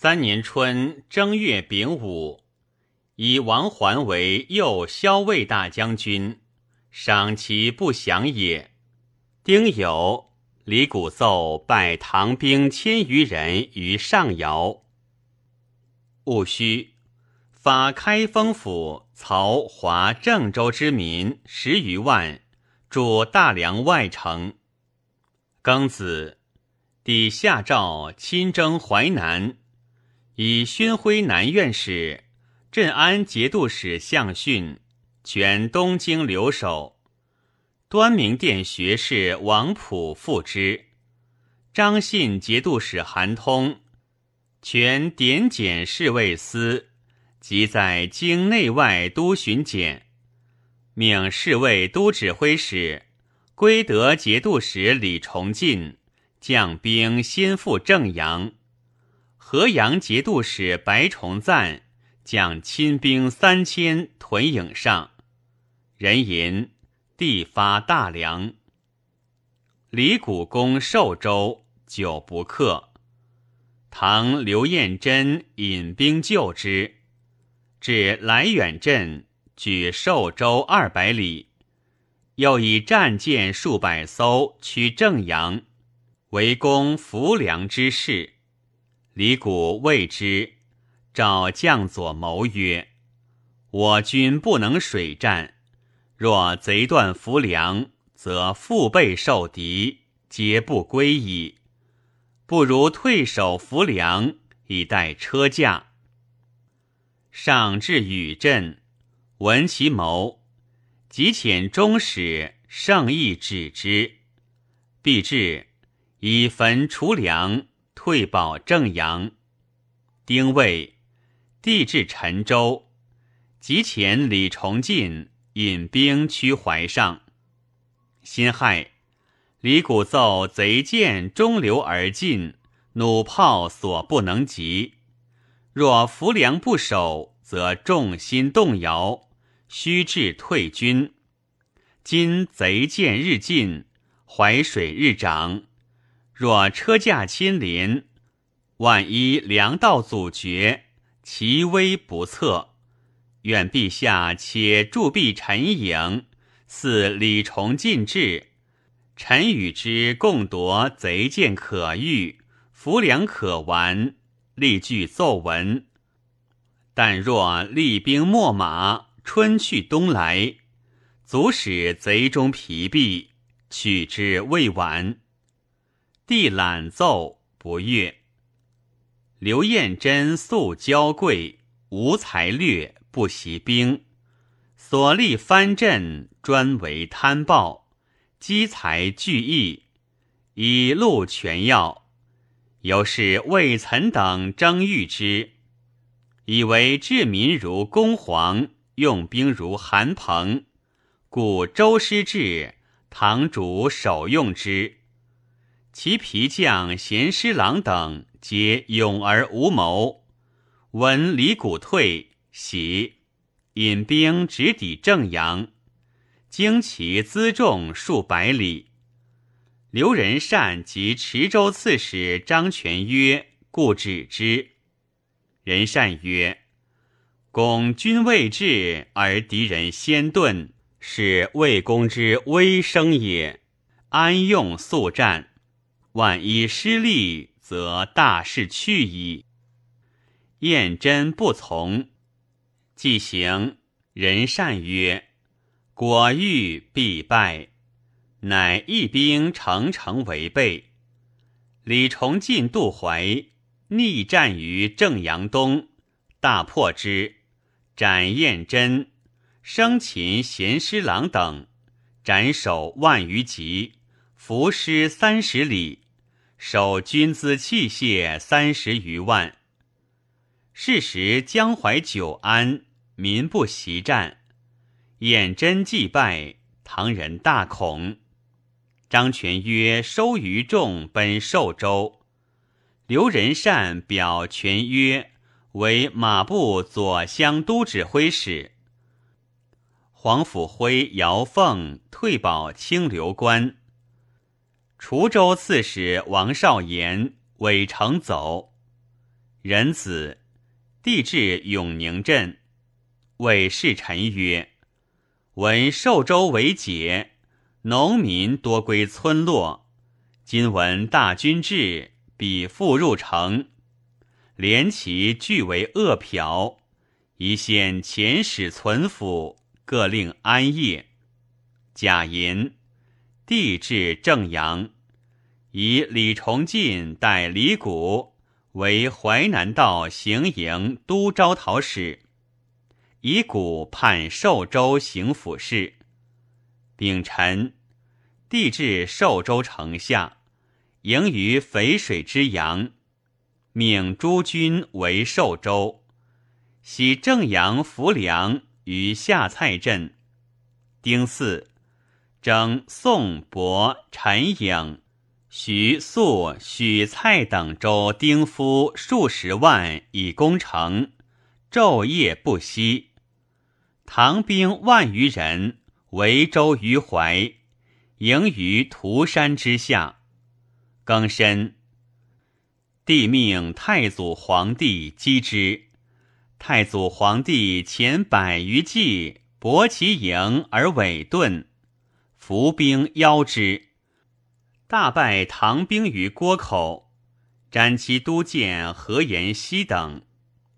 三年春正月丙午，以王桓为右骁卫大将军，赏其不祥也。丁酉，李谷奏拜唐兵千余人于上瑶。戊戌，发开封府曹华郑州之民十余万，驻大梁外城。庚子，帝下诏亲征淮南。以宣徽南院使、镇安节度使向训全东京留守，端明殿学士王溥副之，张信节度使韩通全典检侍卫司，即在京内外都巡检，命侍卫都指挥使归德节度使李崇进将兵先赴正阳。河阳节度使白崇赞将亲兵三千屯颍上，人吟地发大梁。李谷攻寿州，久不克。唐刘彦珍引兵救之，至来远镇，举寿州二百里，又以战舰数百艘驱正阳，围攻浮梁之势。李谷谓之，召将佐谋曰：“我军不能水战，若贼断浮梁，则腹背受敌，皆不归矣。不如退守浮梁，以待车驾。”上至宇镇，闻其谋，即遣中使圣意止之，必至，以焚除粮。退保正阳，丁未，帝至陈州，即遣李崇进引兵驱淮上。辛亥，李谷奏贼舰中流而进，弩炮所不能及。若浮梁不守，则众心动摇，须至退军。今贼舰日进，淮水日涨。若车驾亲临，万一粮道阻绝，其危不测。愿陛下且驻避陈营，似李崇进至，臣与之共夺贼舰可遇，浮粮可完，立具奏闻。但若厉兵秣马，春去冬来，足使贼中疲弊，取之未晚。帝览奏不悦。刘彦珍素娇贵，无才略，不习兵，所立藩镇，专为贪暴，积财聚义，以戮权要。由是魏岑等争遇之，以为治民如公黄，用兵如韩彭，故周师至，堂主首用之。其皮将贤师郎等皆勇而无谋，闻李谷退，喜，引兵直抵正阳，经其辎重数百里。刘仁善及池州刺史张全曰：“故止之。”仁善曰：“公军未至，而敌人先遁，是魏公之威声也，安用速战？”万一失利，则大事去矣。燕真不从，既行，人善曰：“果欲必败。”乃一兵乘城为备。李崇进渡淮，逆战于正阳东，大破之，斩燕真、生擒贤师郎等，斩首万余级，伏尸三十里。守军资器械三十余万。是时江淮久安，民不习战。眼真既败，唐人大恐。张全曰：“收余众奔寿州。”刘仁善表全曰：“为马步左乡都指挥使。”黄甫辉、姚凤退保清流关。滁州刺史王少言伪城走，壬子，帝至永宁镇，谓侍臣曰：“闻寿州为解，农民多归村落。今闻大军至，彼复入城，连其俱为恶殍。宜先遣使存府，各令安业。”贾银，帝至正阳，以李崇进代李谷。为淮南道行营都招讨使，以古判寿州行府事。丙辰，帝至寿州城下，迎于淝水之阳，命诸军为寿州。徙正阳浮梁于下蔡镇。丁巳，征宋伯陈颖。徐素、许蔡等州丁夫数十万以攻城，昼夜不息。唐兵万余人围州于淮，营于涂山之下。更深，帝命太祖皇帝击之。太祖皇帝遣百余骑搏其营而尾遁，伏兵邀之。大败唐兵于郭口，斩其都监何延熙等，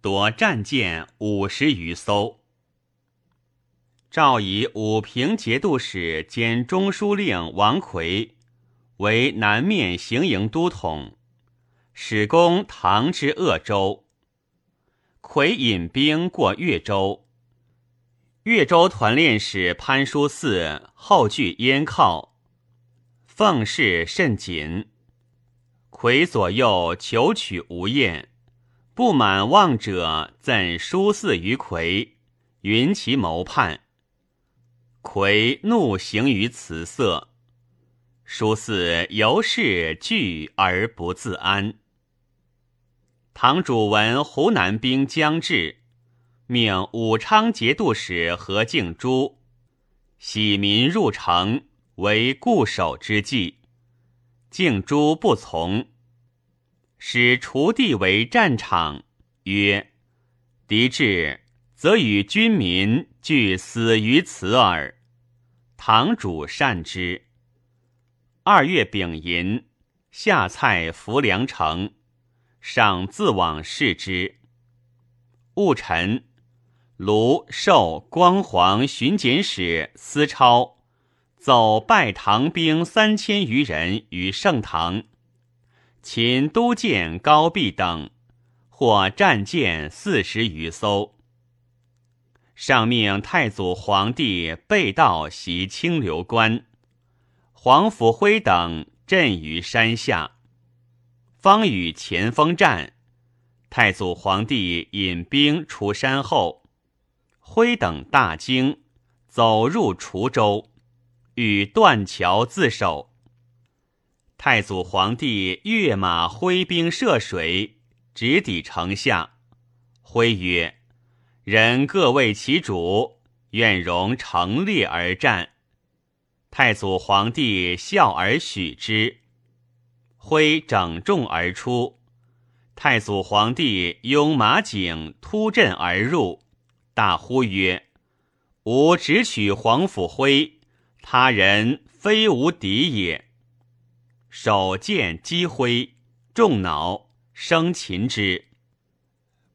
夺战舰五十余艘。诏以武平节度使兼中书令王奎为南面行营都统，使攻唐之鄂州。奎引兵过越州，越州团练使潘叔嗣后据燕靠。奉事甚谨，魁左右求取无厌，不满望者赠书嗣于魁，云其谋叛。魁怒行于辞色，书嗣由是惧而不自安。堂主闻湖南兵将至，命武昌节度使何敬珠喜民入城。为固守之计，敬珠不从，使锄地为战场，曰：“敌至，则与军民俱死于此耳。”堂主善之。二月丙寅，下蔡浮梁城，上自往视之。戊辰，卢寿光黄巡检使司超。走拜唐兵三千余人于盛唐，秦都监高壁等获战舰四十余艘。上命太祖皇帝被盗袭清流关，黄甫辉等阵于山下，方与前锋战。太祖皇帝引兵出山后，辉等大惊，走入滁州。与断桥自守。太祖皇帝跃马挥兵涉水，直抵城下。徽曰：“人各为其主，愿容城列而战。”太祖皇帝笑而许之。徽整众而出。太祖皇帝拥马颈突阵而入，大呼曰：“吾只取黄甫辉。”他人非无敌也。手剑击挥，众恼，生擒之，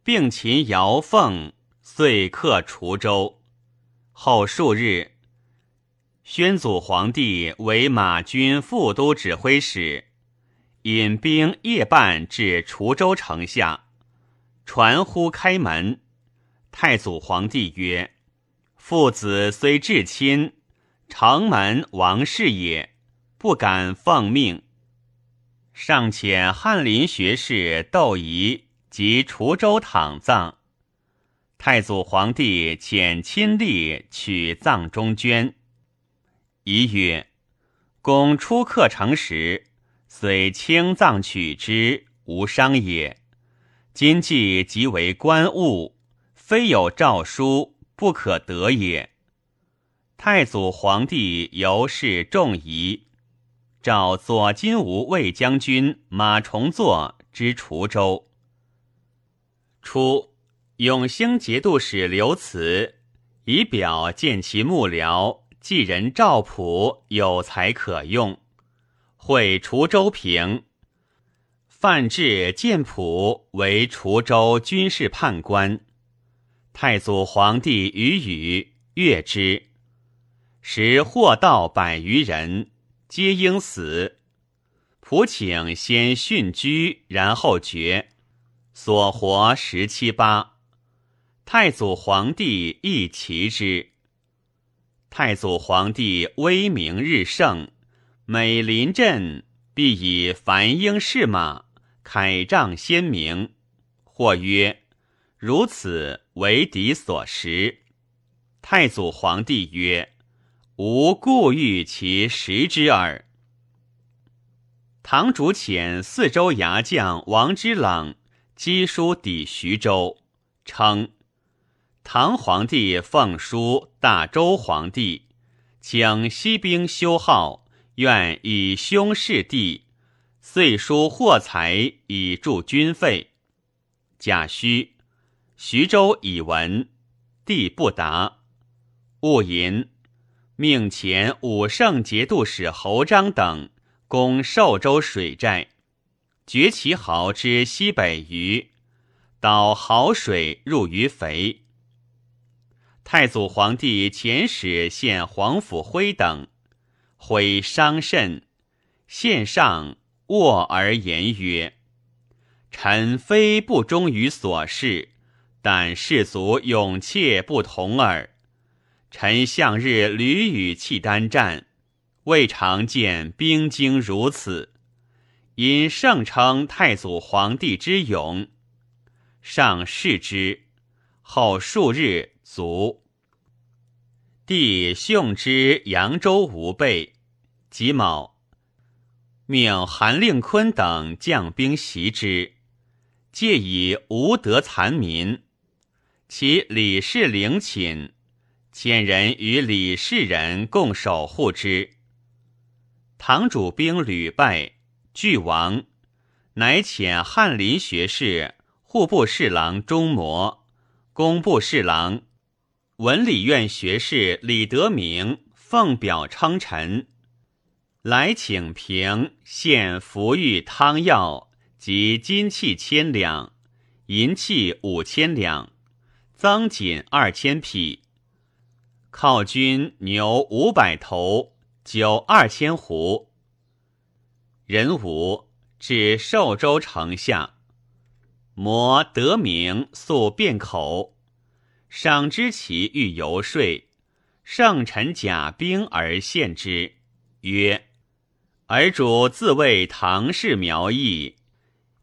并擒姚凤，遂克滁州。后数日，宣祖皇帝为马军副都指挥使，引兵夜半至滁州城下，传呼开门。太祖皇帝曰：“父子虽至亲。”城门王室也，不敢奉命。尚遣翰林学士窦仪及滁州躺葬。太祖皇帝遣亲吏取葬中捐。仪曰：“公出客城时，虽轻葬取之，无伤也。今既即为官物，非有诏书，不可得也。”太祖皇帝尤是重疑，召左金吾卫将军马崇作之滁州。初，永兴节度使刘慈以表见其幕僚继人赵普有才可用，会滁州平。范质建普为滁州军事判官。太祖皇帝与语悦之，时获道百余人，皆应死。普请先殉居，然后决。所活十七八。太祖皇帝亦齐之。太祖皇帝威名日盛，每临阵必以繁英士马，铠仗鲜明。或曰：“如此。”为敌所食。太祖皇帝曰：“吾故欲其食之耳。”唐主遣四州牙将王之朗赍书抵徐州，称唐皇帝奉书大周皇帝，请西兵修号，愿以兄弑弟，遂书货财以助军费。贾诩。徐州已闻，帝不答。戊寅，命前武圣节度使侯章等攻寿州水寨，掘其壕之西北隅，导濠水入于肥。太祖皇帝遣使献皇甫辉等，辉伤甚，献上卧而言曰：“臣非不忠于所事。”但士卒勇怯不同耳。臣向日屡与契丹战，未尝见兵精如此。因盛称太祖皇帝之勇，上视之，后数日卒。帝训之扬州无备，己卯，命韩令坤等将兵袭之，借以无德残民。其李氏陵寝，遣人与李氏人共守护之。唐主兵屡败，俱亡，乃遣翰林学士、户部侍郎钟模、工部侍郎、文理院学士李德明奉表称臣，来请平献服御汤药及金器千两，银器五千两。增锦二千匹，犒军牛五百头，酒二千壶。人武至寿州城下，摩得名素便口，赏之其欲游说，圣臣甲兵而献之，曰：“尔主自谓唐氏苗裔，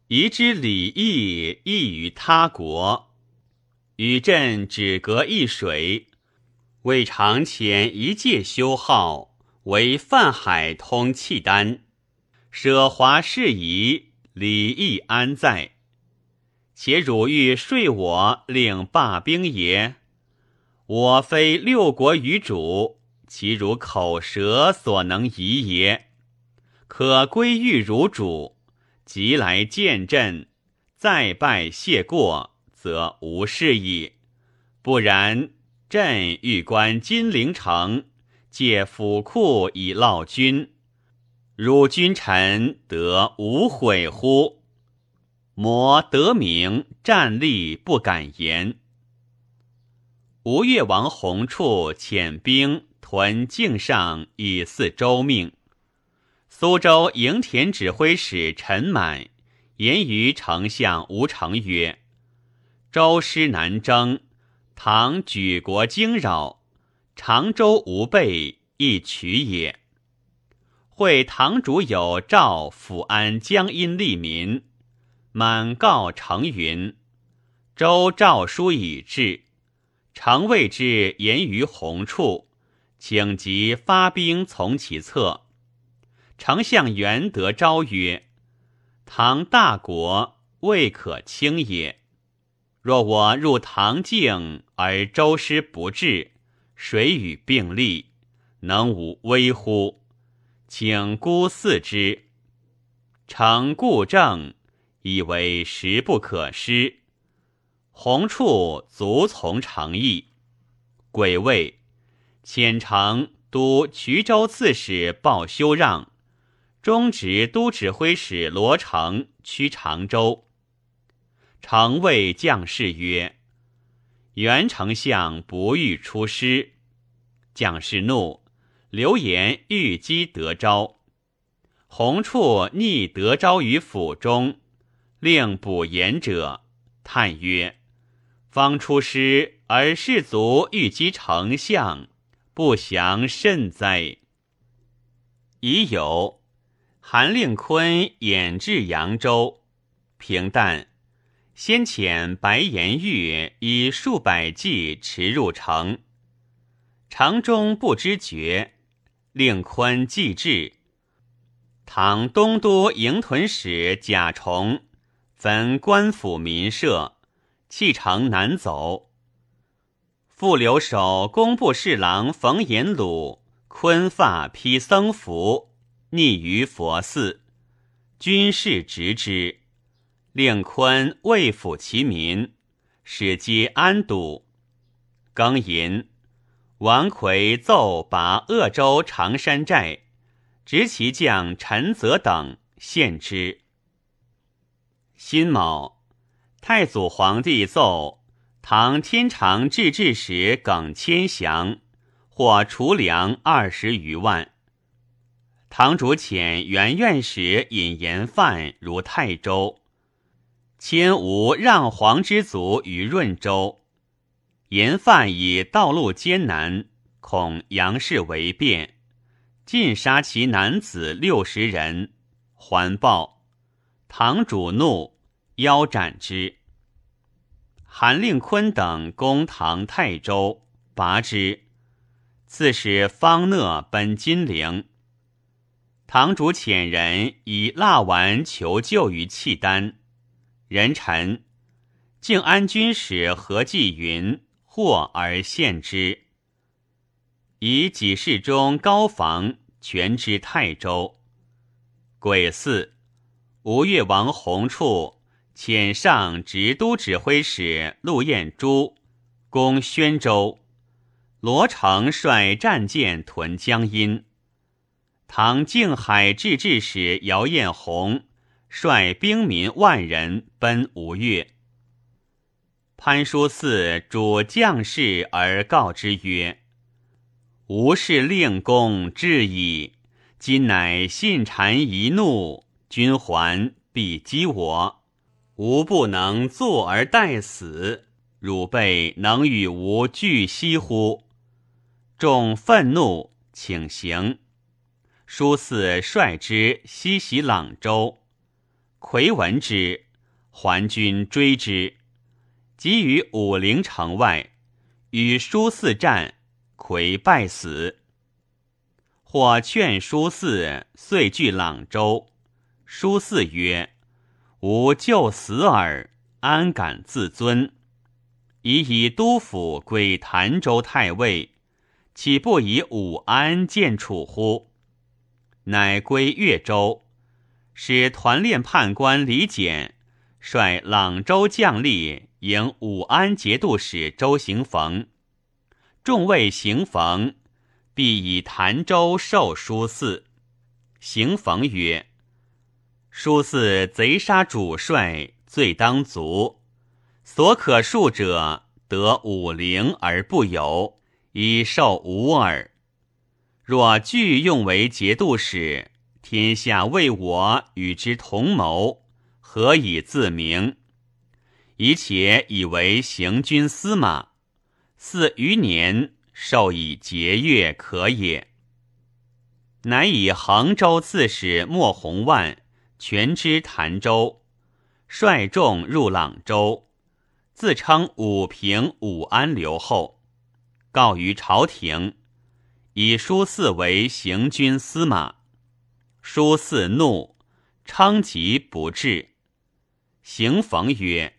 宜之礼义异于他国。”与朕只隔一水，未尝遣一介修好，为泛海通契丹，舍华事宜，礼义安在？且汝欲睡我，令罢兵也？我非六国余主，其如口舌所能移也？可归于汝主，即来见朕，再拜谢过。则无事矣。不然，朕欲观金陵城，借府库以劳君，汝君臣得无悔乎？摩得名，战立不敢言。吴越王弘处遣兵屯境上，以四周命。苏州营田指挥使陈满言于丞相吴成曰。周师南征，唐举国惊扰，常州无备，亦取也。会唐主有诏抚安江阴利民，满告成云：周诏书已至，诚谓之言于鸿处，请即发兵从其侧。丞相元德昭曰：唐大国，未可轻也。若我入唐境而周师不至，谁与并立，能无危乎？请孤四之。诚故正，以为时不可失。弘处卒从成邑。癸未，遣城都衢州刺史鲍修让，中直都指挥使罗成趋常州。常谓将士曰：“袁丞相不欲出师。”将士怒，流言欲击德昭。弘处逆德昭于府中，令补言者，叹曰：“方出师而士卒欲击丞相，不祥甚哉！”已有韩令坤演至扬州，平淡。先遣白颜玉以数百骑驰入城，城中不知觉，令坤既至，唐东都营屯使贾崇焚官府民舍，弃城南走。副留守工部侍郎冯延鲁坤发披僧服，匿于佛寺，军士执之。令坤未抚其民，使皆安堵。庚寅，王奎奏拔鄂州长山寨，执其将陈泽等献之。辛卯，太祖皇帝奏唐天长制置使耿千祥获储粮二十余万。唐主遣元院使引盐贩如泰州。迁吴让黄之族于润州，盐贩以道路艰难，恐杨氏为变，尽杀其男子六十人，还报。堂主怒，腰斩之。韩令坤等攻唐泰州，拔之。刺史方讷奔金陵。堂主遣人以蜡丸求救于契丹。人臣，靖安军使何继云获而献之，以己事中高房全知泰州。癸巳，吴越王弘处遣上直都指挥使陆彦珠攻宣州，罗成率战舰屯江阴。唐靖海制置使姚彦宏。率兵民万人奔吴越。潘叔嗣主将士而告之曰：“吾是令公至矣，今乃信谗一怒，君还必击我，吾不能坐而待死。汝辈能与吾俱息乎？”众愤怒，请行。叔嗣率之西袭朗州。魁闻之，还军追之，及于武陵城外，与叔嗣战，魁败死。或劝叔嗣遂据朗州。叔嗣曰：“吾就死耳，安敢自尊？已以都府归潭州太尉，岂不以武安见楚乎？”乃归越州。使团练判官李简率朗州将吏迎武安节度使周行逢，众谓行逢必以潭州授书寺。行逢曰：“书寺贼杀主帅，罪当足。所可恕者，得武陵而不有，以受吾耳。若拒用为节度使。”天下为我与之同谋，何以自明？以且以为行军司马，四余年授以节钺可也。乃以衡州刺史莫弘万全知潭州，率众入朗州，自称武平武安留后，告于朝廷，以书四为行军司马。叔嗣怒，称疾不至。行逢曰：“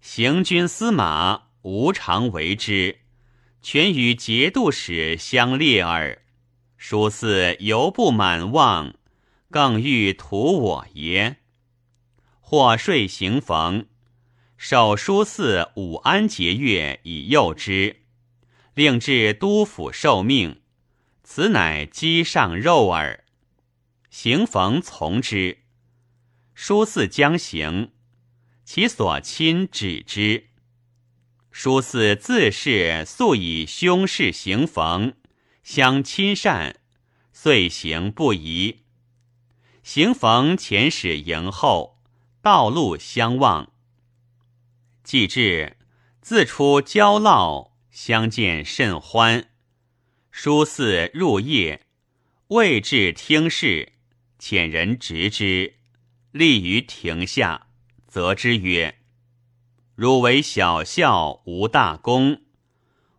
行军司马无常为之，全与节度使相列耳。叔嗣犹不满望，更欲图我耶？”或说行逢，守书嗣武安节钺以诱之，令至都府受命。此乃机上肉耳。行逢从之。书嗣将行，其所亲止之。书嗣自是素以兄事行逢，相亲善，遂行不疑。行逢前使迎后，道路相望。既至，自出交烙，相见甚欢。书嗣入夜，未至听事，遣人执之。立于庭下，责之曰：“汝为小校，无大功。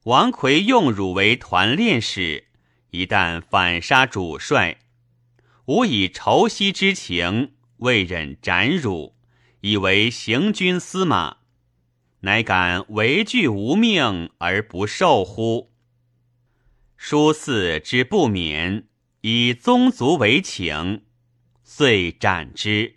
王魁用汝为团练使，一旦反杀主帅，吾以仇息之情，未忍斩汝，以为行军司马，乃敢违拒无命而不受乎？”书嗣之不免，以宗族为请，遂斩之。